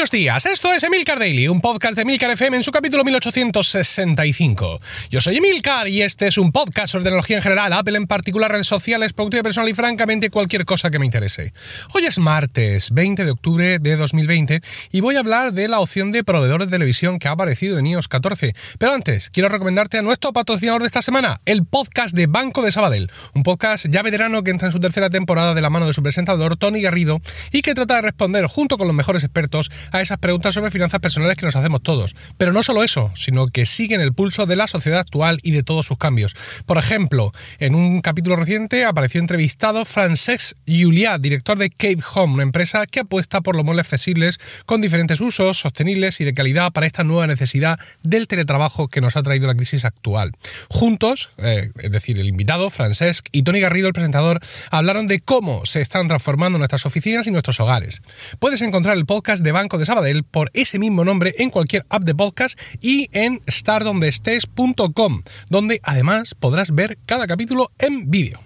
Buenos días, esto es Emilcar Daily, un podcast de Emilcar FM en su capítulo 1865. Yo soy Emilcar y este es un podcast sobre tecnología en general, Apple en particular, redes sociales, productividad personal y francamente cualquier cosa que me interese. Hoy es martes 20 de octubre de 2020 y voy a hablar de la opción de proveedores de televisión que ha aparecido en iOS 14. Pero antes, quiero recomendarte a nuestro patrocinador de esta semana, el podcast de Banco de Sabadell, un podcast ya veterano que entra en su tercera temporada de la mano de su presentador Tony Garrido y que trata de responder junto con los mejores expertos a esas preguntas sobre finanzas personales que nos hacemos todos. Pero no solo eso, sino que siguen el pulso de la sociedad actual y de todos sus cambios. Por ejemplo, en un capítulo reciente apareció entrevistado Francesc Julià, director de Cape Home, una empresa que apuesta por los muebles flexibles con diferentes usos, sostenibles y de calidad para esta nueva necesidad del teletrabajo que nos ha traído la crisis actual. Juntos, eh, es decir, el invitado, Francesc, y Tony Garrido, el presentador, hablaron de cómo se están transformando nuestras oficinas y nuestros hogares. Puedes encontrar el podcast de Banco de Sabadell por ese mismo nombre en cualquier app de podcast y en stardondestes.com, donde además podrás ver cada capítulo en vídeo.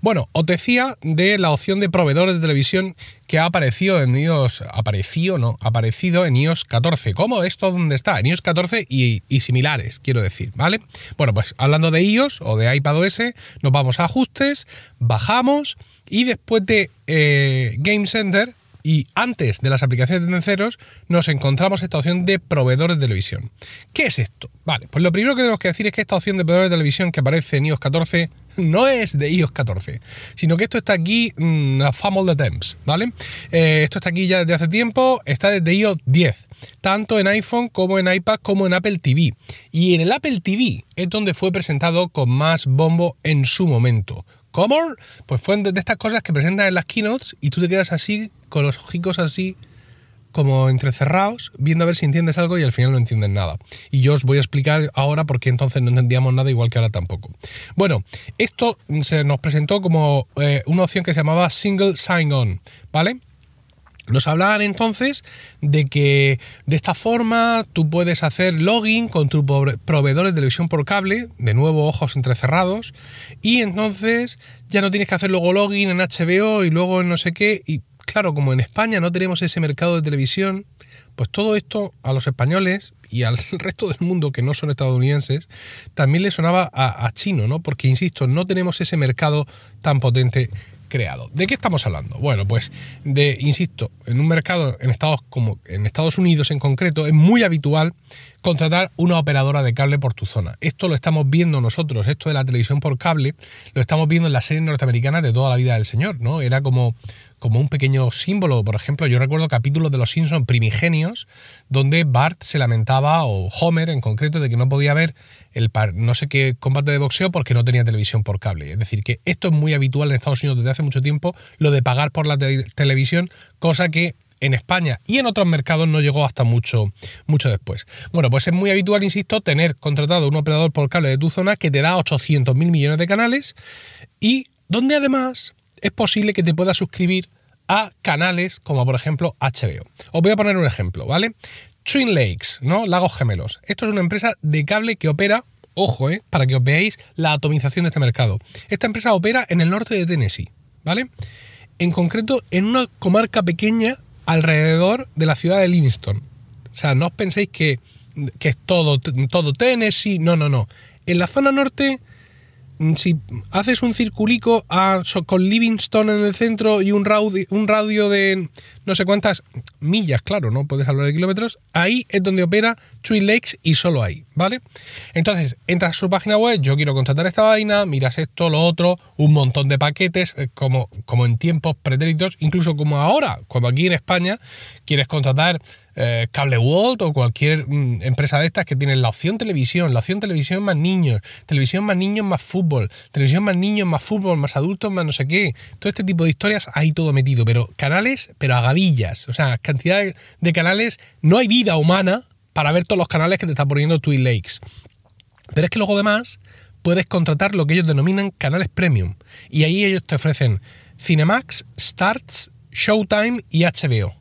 Bueno, os decía de la opción de proveedores de televisión que ha aparecido en iOS, apareció, no, aparecido en iOS 14. ¿Cómo esto dónde está? En iOS 14 y, similares, quiero decir, ¿vale? Bueno, pues hablando de iOS o de iPadOS, nos vamos a ajustes, bajamos y después de eh, Game Center y antes de las aplicaciones de terceros nos encontramos esta opción de proveedores de televisión. ¿Qué es esto? Vale, pues lo primero que tenemos que decir es que esta opción de proveedores de televisión que aparece en iOS 14 no es de iOS 14, sino que esto está aquí mmm, a Family de Temps, ¿vale? Eh, esto está aquí ya desde hace tiempo, está desde iOS 10, tanto en iPhone como en iPad como en Apple TV. Y en el Apple TV es donde fue presentado con más bombo en su momento. ¿Cómo? Pues fue de estas cosas que presentan en las keynotes y tú te quedas así, con los ojicos así, como entrecerrados, viendo a ver si entiendes algo y al final no entiendes nada. Y yo os voy a explicar ahora por qué entonces no entendíamos nada, igual que ahora tampoco. Bueno, esto se nos presentó como eh, una opción que se llamaba Single Sign-On, ¿vale? Nos hablaban entonces de que de esta forma tú puedes hacer login con tu proveedor de televisión por cable, de nuevo ojos entrecerrados, y entonces ya no tienes que hacer luego login en HBO y luego en no sé qué. Y claro, como en España no tenemos ese mercado de televisión, pues todo esto a los españoles y al resto del mundo que no son estadounidenses también le sonaba a, a chino, ¿no? Porque, insisto, no tenemos ese mercado tan potente creado. ¿De qué estamos hablando? Bueno, pues de, insisto, en un mercado en Estados como en Estados Unidos en concreto es muy habitual contratar una operadora de cable por tu zona. Esto lo estamos viendo nosotros, esto de la televisión por cable, lo estamos viendo en las series norteamericanas de toda la vida del señor, ¿no? Era como como un pequeño símbolo. Por ejemplo, yo recuerdo capítulos de Los Simpsons primigenios donde Bart se lamentaba, o Homer en concreto, de que no podía ver el par, no sé qué combate de boxeo porque no tenía televisión por cable. Es decir, que esto es muy habitual en Estados Unidos desde hace mucho tiempo, lo de pagar por la te televisión, cosa que en España y en otros mercados no llegó hasta mucho, mucho después. Bueno, pues es muy habitual, insisto, tener contratado un operador por cable de tu zona que te da 800 mil millones de canales y donde además es posible que te puedas suscribir a canales como por ejemplo HBO. Os voy a poner un ejemplo, ¿vale? Twin Lakes, ¿no? Lagos Gemelos. Esto es una empresa de cable que opera, ojo, ¿eh? para que os veáis la atomización de este mercado. Esta empresa opera en el norte de Tennessee, ¿vale? En concreto, en una comarca pequeña alrededor de la ciudad de Livingston. O sea, no os penséis que, que es todo, todo Tennessee, no, no, no. En la zona norte si haces un circulico a, con Livingston en el centro y un radio, un radio de no sé cuántas millas, claro, no puedes hablar de kilómetros, ahí es donde opera Twin Lakes y solo ahí, ¿vale? Entonces, entras a su página web, yo quiero contratar esta vaina, miras esto, lo otro, un montón de paquetes, eh, como, como en tiempos pretéritos, incluso como ahora, como aquí en España, quieres contratar eh, Cable World o cualquier mm, empresa de estas que tienen la opción televisión, la opción televisión más niños, televisión más niños más fútbol, televisión más niños más fútbol, más adultos más no sé qué, todo este tipo de historias ahí todo metido, pero canales, pero a o sea, cantidad de canales, no hay vida humana para ver todos los canales que te está poniendo Twin Lakes. Pero es que luego además puedes contratar lo que ellos denominan canales premium. Y ahí ellos te ofrecen Cinemax, Starts, Showtime y HBO.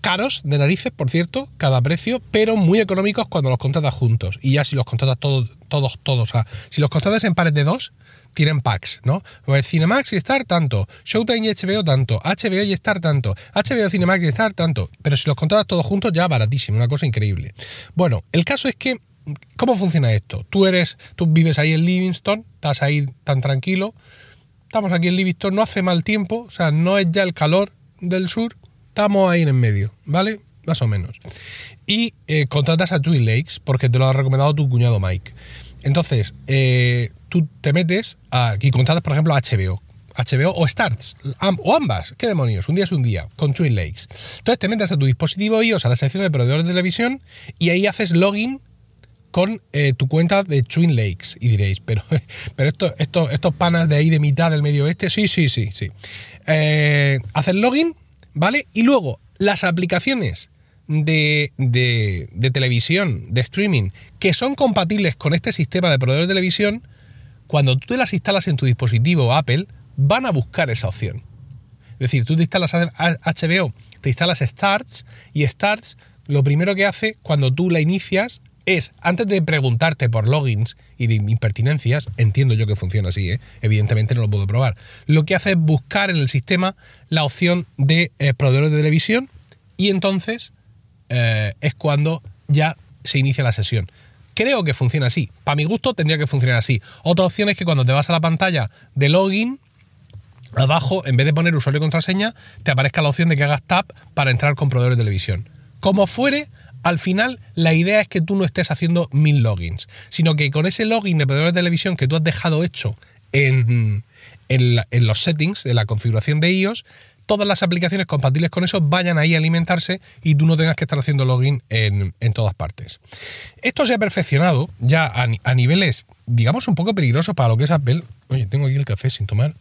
Caros de narices, por cierto, cada precio, pero muy económicos cuando los contratas juntos. Y ya si los contratas todos todos, todos. O sea, si los contratas en pares de dos, tienen packs, ¿no? Pues Cinemax y Star tanto, Showtime y HBO tanto, HBO y Star tanto, HBO, Cinemax y Star tanto, pero si los contratas todos juntos ya baratísimo, una cosa increíble. Bueno, el caso es que ¿cómo funciona esto? Tú eres tú vives ahí en Livingston, estás ahí tan tranquilo. Estamos aquí en Livingston, no hace mal tiempo, o sea, no es ya el calor del sur, estamos ahí en medio, ¿vale? Más o menos. Y eh, contratas a Twin Lakes porque te lo ha recomendado tu cuñado Mike. Entonces, eh, tú te metes y contratas, por ejemplo, HBO. HBO o Starts, o ambas, qué demonios, un día es un día, con Twin Lakes. Entonces te metes a tu dispositivo iOS, a la sección de proveedores de televisión, y ahí haces login con eh, tu cuenta de Twin Lakes. Y diréis, pero, pero esto, esto, estos panas de ahí de mitad del medio oeste, sí, sí, sí, sí. Haces login, ¿vale? Y luego las aplicaciones de, de, televisión, de streaming, que son compatibles con este sistema de proveedores de televisión, cuando tú te las instalas en tu dispositivo Apple, van a buscar esa opción. Es decir, tú te instalas HBO, te instalas Starts y Starts lo primero que hace cuando tú la inicias es, antes de preguntarte por logins y de impertinencias, entiendo yo que funciona así, ¿eh? evidentemente no lo puedo probar, lo que hace es buscar en el sistema la opción de eh, proveedores de televisión y entonces eh, es cuando ya se inicia la sesión. Creo que funciona así. Para mi gusto tendría que funcionar así. Otra opción es que cuando te vas a la pantalla de login, abajo, en vez de poner usuario y contraseña, te aparezca la opción de que hagas tap para entrar con proveedores de televisión. Como fuere, al final la idea es que tú no estés haciendo mil logins, sino que con ese login de proveedores de televisión que tú has dejado hecho en, en los settings de la configuración de iOS, todas las aplicaciones compatibles con eso vayan ahí a alimentarse y tú no tengas que estar haciendo login en, todas partes. Esto se ha perfeccionado ya a, niveles, digamos, un poco peligrosos para lo que es Apple. Oye, tengo aquí el café sin tomar.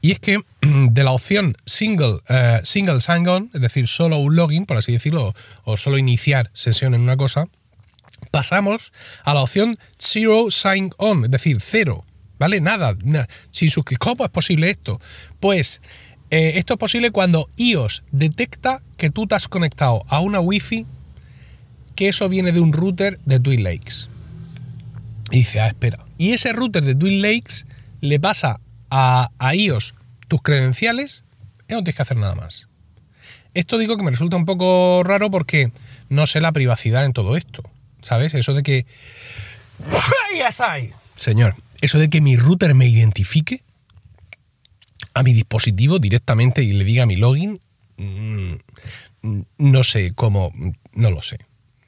Y es que de la opción single, uh, single sign-on, es decir, solo un login, por así decirlo, o solo iniciar sesión en una cosa, pasamos a la opción zero sign-on, es decir, cero. ¿Vale? Nada, sin suscripción. ¿Cómo es posible esto? Pues eh, esto es posible cuando iOS detecta que tú te has conectado a una Wi-Fi, que eso viene de un router de Twin Lakes. Y dice, ah, espera. Y ese router de Twin Lakes le pasa a, a iOS tus credenciales y no tienes que hacer nada más. Esto digo que me resulta un poco raro porque no sé la privacidad en todo esto. ¿Sabes? Eso de que... Señor, eso de que mi router me identifique a mi dispositivo directamente y le diga mi login, mm, no sé cómo, no lo sé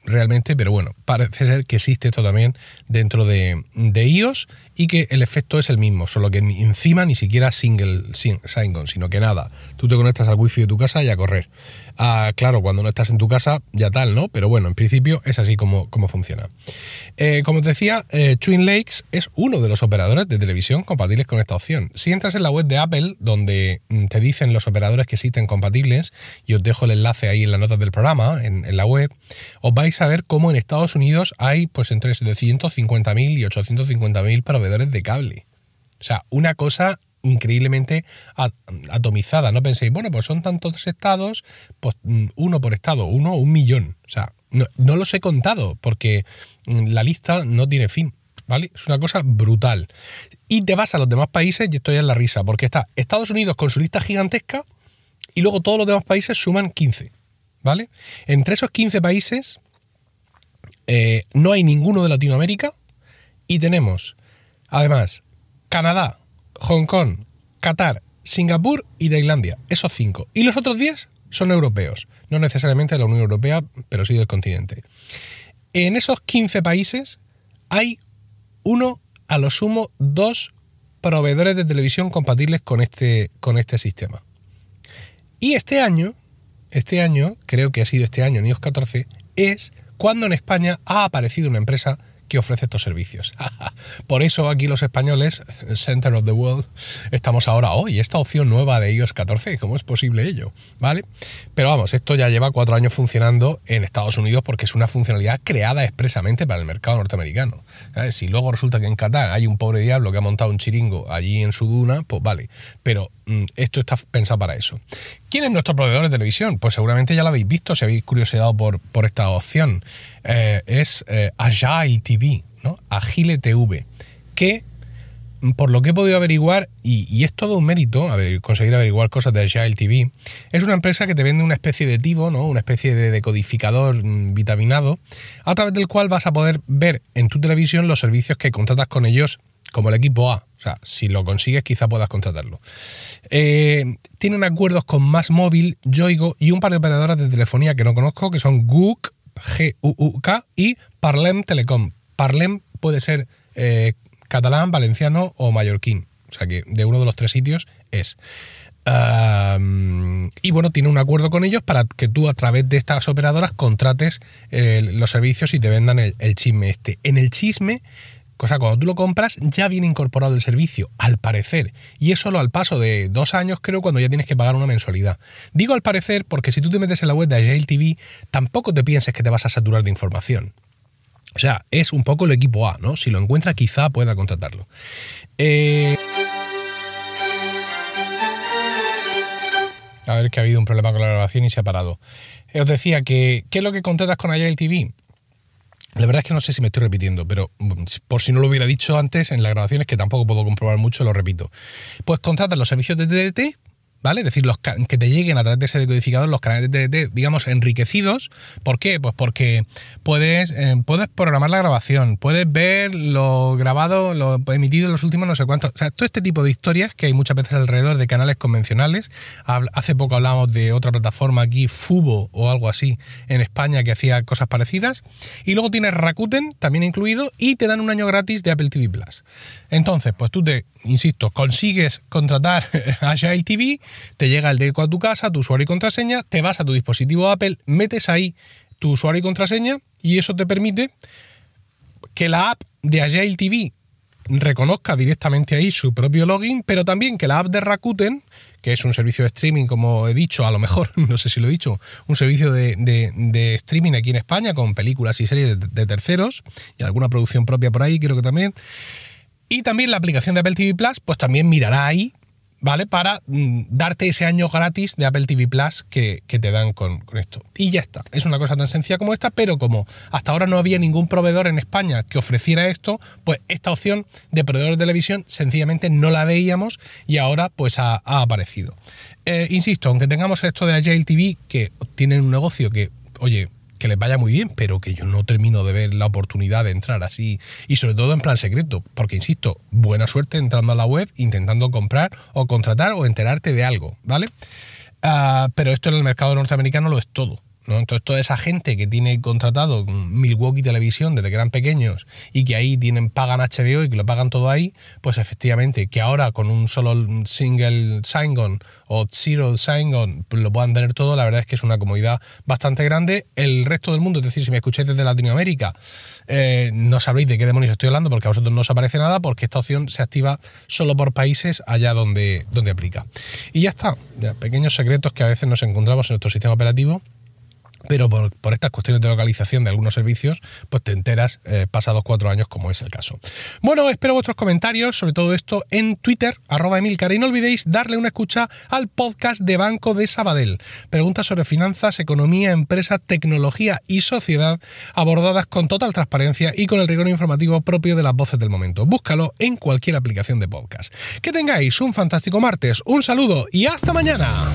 realmente, pero bueno, parece ser que existe esto también dentro de, de iOS y que el efecto es el mismo, solo que encima ni siquiera single sign-on, sino que nada, tú te conectas al wifi de tu casa y a correr. Ah, claro, cuando no estás en tu casa ya tal, ¿no? Pero bueno, en principio es así como, como funciona. Eh, como te decía, eh, Twin Lakes es uno de los operadores de televisión compatibles con esta opción. Si entras en la web de Apple, donde mm, te dicen los operadores que existen compatibles, y os dejo el enlace ahí en las notas del programa, en, en la web, os vais a ver cómo en Estados Unidos hay pues entre 750.000 y 850.000 proveedores de cable. O sea, una cosa increíblemente atomizada. No penséis, bueno, pues son tantos estados, pues mm, uno por estado, uno un millón. O sea, no, los he contado porque mm, la lista no tiene fin. ¿Vale? Es una cosa brutal. Y te vas a los demás países y estoy en la risa, porque está Estados Unidos con su lista gigantesca y luego todos los demás países suman 15. ¿Vale? Entre esos 15 países eh, no hay ninguno de Latinoamérica y tenemos, además, Canadá, Hong Kong, Qatar, Singapur y Tailandia. Esos cinco. Y los otros 10 son europeos. No necesariamente de la Unión Europea, pero sí del continente. En esos 15 países hay uno, a lo sumo, dos proveedores de televisión compatibles con este, con este sistema. Y este año, este año, creo que ha sido este año, en iOS 14, es cuando en España ha aparecido una empresa que ofrece estos servicios. Por eso aquí los españoles, Center of the World, estamos ahora hoy. esta opción nueva de iOS 14, ¿cómo es posible ello? ¿Vale? Pero vamos, esto ya lleva cuatro años funcionando en Estados Unidos porque es una funcionalidad creada expresamente para el mercado norteamericano. Si luego resulta que en Qatar hay un pobre diablo que ha montado un chiringo allí en su duna, pues vale. Pero mm, esto está pensado para eso. ¿Quién es nuestro proveedor de televisión? Pues seguramente ya lo habéis visto si habéis curiosidad por, por esta opción. eh, es eh, Agile TV, ¿no? Agile TV, que por lo que he podido averiguar, y, es todo un mérito conseguir averiguar cosas de Agile TV, es una empresa que te vende una especie de tivo, ¿no? una especie de decodificador mm, vitaminado, a través del cual vas a poder ver en tu televisión los servicios que contratas con ellos como el equipo A. O sea, si lo consigues, quizá puedas contratarlo. Eh, tienen acuerdos con Más Móvil, Yoigo y un par de operadoras de telefonía que no conozco, que son GUK, G-U-U-K y Parlem Telecom. Parlem puede ser eh, catalán, valenciano o mallorquín. O sea que de uno de los tres sitios es. y bueno, tiene un acuerdo con ellos para que tú a través de estas operadoras contrates eh, los servicios y te vendan el, chisme este. En el chisme, cosa cuando tú lo compras, ya viene incorporado el servicio, al parecer. Y es solo al paso de dos años, creo, cuando ya tienes que pagar una mensualidad. Digo al parecer porque si tú te metes en la web de Agile TV, tampoco te pienses que te vas a saturar de información. O sea, es un poco el equipo A, ¿no? Si lo encuentra, quizá pueda contratarlo. Eh, a ver que ha habido un problema con la grabación y se ha parado. Os decía que, ¿qué es lo que contratas con Agile TV? La verdad es que no sé si me estoy repitiendo, pero mm, por si no lo hubiera dicho antes en las grabaciones, que tampoco puedo comprobar mucho, lo repito. Pues contratas los servicios de DDT ¿vale? Es decir, los que te lleguen a través de ese decodificador los canales de DDT, digamos, enriquecidos. ¿Por qué? Pues porque puedes, eh, puedes programar la grabación, puedes ver lo grabado, lo emitido en los últimos no sé cuántos. O sea, todo este tipo de historias que hay muchas veces alrededor de canales convencionales. Hace poco hablamos de otra plataforma aquí, Fubo o algo así, en España que hacía cosas parecidas. Y luego tienes Rakuten también incluido y te dan un año gratis de Apple TV Plus. Entonces, pues tú te, insisto, consigues contratar Agile TV te llega el deco a tu casa, tu usuario y contraseña, te vas a tu dispositivo Apple, metes ahí tu usuario y contraseña y eso te permite que la app de Agile TV reconozca directamente ahí su propio login, pero también que la app de Rakuten, que es un servicio de streaming, como he dicho, a lo mejor, no sé si lo he dicho, un servicio de, streaming aquí en España con películas y series de, de, terceros y alguna producción propia por ahí, creo que también. Y también la aplicación de Apple TV Plus, pues también mirará ahí ¿vale? Para mm, darte ese año gratis de Apple TV Plus que, te dan con, esto. Y ya está. Es una cosa tan sencilla como esta, pero como hasta ahora no había ningún proveedor en España que ofreciera esto, pues esta opción de proveedor de televisión sencillamente no la veíamos y ahora pues ha, aparecido. Eh, insisto, aunque tengamos esto de Agile TV, que tienen un negocio que, oye, que les vaya muy bien, pero que yo no termino de ver la oportunidad de entrar así y sobre todo en plan secreto, porque insisto, buena suerte entrando a la web, intentando comprar o contratar o enterarte de algo, ¿vale? Ah, pero esto en el mercado norteamericano lo es todo. Entonces, toda esa gente que tiene contratado Milwaukee Televisión desde que eran pequeños y que ahí tienen, pagan HBO y que lo pagan todo ahí, pues efectivamente, que ahora con un solo single sign-on o zero sign-on lo puedan tener todo, la verdad es que es una comodidad bastante grande. El resto del mundo, es decir, si me escucháis desde Latinoamérica, eh, no sabréis de qué demonios estoy hablando porque a vosotros no os aparece nada, porque esta opción se activa solo por países allá donde, donde aplica. Y ya está, pequeños secretos que a veces nos encontramos en nuestro sistema operativo pero por, estas cuestiones de localización de algunos servicios, pues te enteras eh, pasados cuatro años, como es el caso. Bueno, espero vuestros comentarios sobre todo esto en Twitter, arroba Emilcar, y no olvidéis darle una escucha al podcast de Banco de Sabadell. Preguntas sobre finanzas, economía, empresa, tecnología y sociedad, abordadas con total transparencia y con el rigor informativo propio de las voces del momento. Búscalo en cualquier aplicación de podcast. Que tengáis un fantástico martes, un saludo y hasta mañana.